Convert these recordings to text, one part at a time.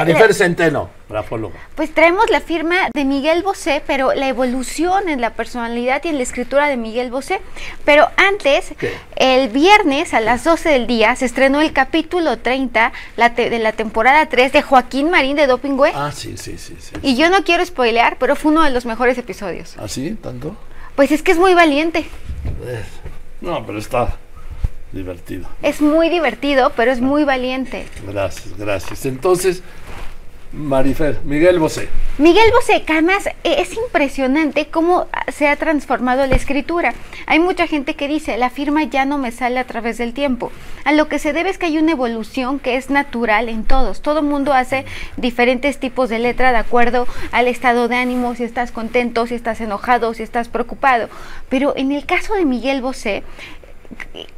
Marifer Centeno, grafóloga. Pues traemos la firma de Miguel Bosé, pero la evolución en la personalidad y en la escritura de Miguel Bosé. Pero antes, ¿Qué? el viernes a las 12 del día se estrenó el capítulo 30 la te- de la temporada 3 de Joaquín Marín de Dopingüe. Ah, sí, sí, sí, sí. Y yo no quiero spoilear, pero fue uno de los mejores episodios. ¿Así? ¿Tanto? Pues es que es muy valiente. Eh, No, pero está divertido. Es muy divertido, pero es muy valiente. Gracias, gracias. Entonces, Marifer, Miguel Bosé. Miguel Bosé, además eh, es impresionante cómo se ha transformado la escritura. Hay mucha gente que dice, la firma ya no me sale a través del tiempo. A lo que se debe es que hay una evolución que es natural en todos. Todo mundo hace diferentes tipos de letra de acuerdo al estado de ánimo, si estás contento, si estás enojado, si estás preocupado. Pero en el caso de Miguel Bosé,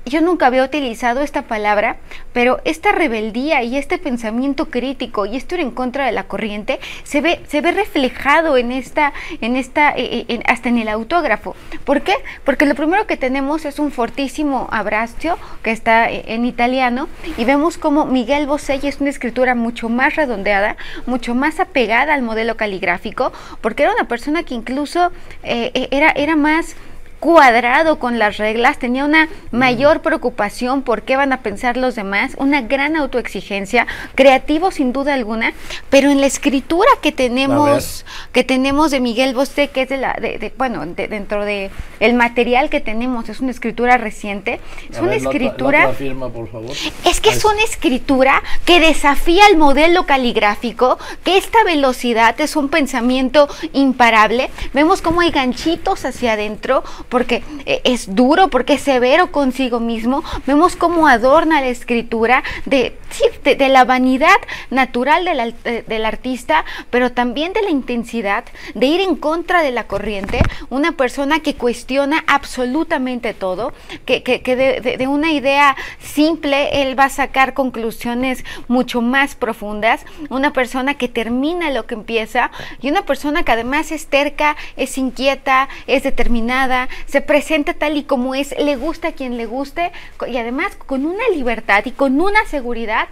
yo nunca había utilizado esta palabra, pero esta rebeldía y este pensamiento crítico y esto en contra de la corriente se ve, se ve reflejado en esta, en esta, eh, eh, hasta en el autógrafo. ¿Por qué? Porque lo primero que tenemos es un fortísimo abbraccio que está eh, en italiano y vemos como Miguel y es una escritura mucho más redondeada, mucho más apegada al modelo caligráfico, porque era una persona que incluso era, era más cuadrado con las reglas, tenía una mayor preocupación por qué van a pensar los demás, una gran autoexigencia, creativo sin duda alguna, pero en la escritura que tenemos, que tenemos de Miguel Bosé, que es de la, de, de- bueno, de- dentro de el material que tenemos, es una escritura reciente, es A una ver, la otra- la escritura otra firma, por favor. es que es una escritura que desafía el modelo caligráfico, que esta velocidad es un pensamiento imparable. Vemos cómo hay ganchitos hacia adentro, porque eh, es duro, porque es severo consigo mismo. Vemos cómo adorna la escritura de, de, la vanidad natural del, eh, del artista, pero también de la intensidad, de ir en contra de la corriente. Una persona que cuestiona absolutamente todo, que, que- de, de- una idea simple él va a sacar conclusiones mucho más profundas. Una persona que termina lo que empieza y una persona que además es terca, es inquieta, es determinada, se presenta tal y como es, le gusta a quien le guste y además con una libertad y con una seguridad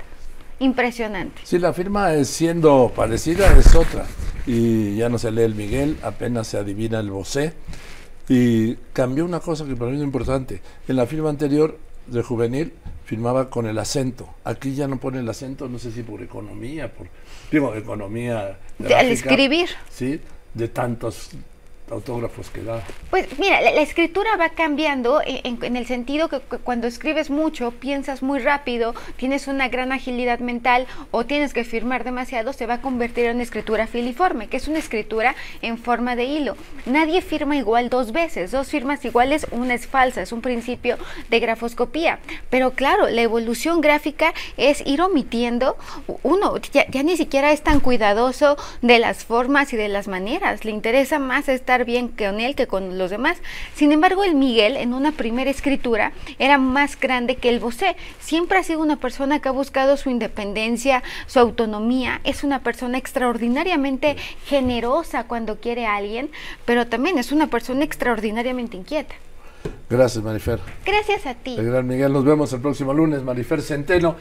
impresionante. Sí, la firma es siendo parecida, es otra. Y ya no se lee el Miguel, apenas se adivina el Bosé. Y cambió una cosa que para mí es importante. En la firma anterior de juvenil firmaba con el acento. Aquí ya no pone el acento, no sé si por economía, por digo economía al escribir. Sí, de tantos autógrafos que da. Pues mira, la, escritura va cambiando en, el sentido que, cu- cuando escribes mucho, piensas muy rápido, tienes una gran agilidad mental o tienes que firmar demasiado, se va a convertir en escritura filiforme, que es una escritura en forma de hilo. Nadie firma igual dos veces, dos firmas iguales, una es falsa, es un principio de grafoscopía. Pero claro, la evolución gráfica es ir omitiendo, uno ya, ya ni siquiera es tan cuidadoso de las formas y de las maneras, le interesa más estar bien con él que con los demás. Sin embargo, el Miguel en una primera escritura era más grande que el Bosé. Siempre ha sido una persona que ha buscado su independencia, su autonomía, es una persona extraordinariamente generosa cuando quiere a alguien, pero también es una persona extraordinariamente inquieta. Gracias, Marifer. Gracias a ti. El gran Miguel, nos vemos el próximo lunes, Marifer Centeno.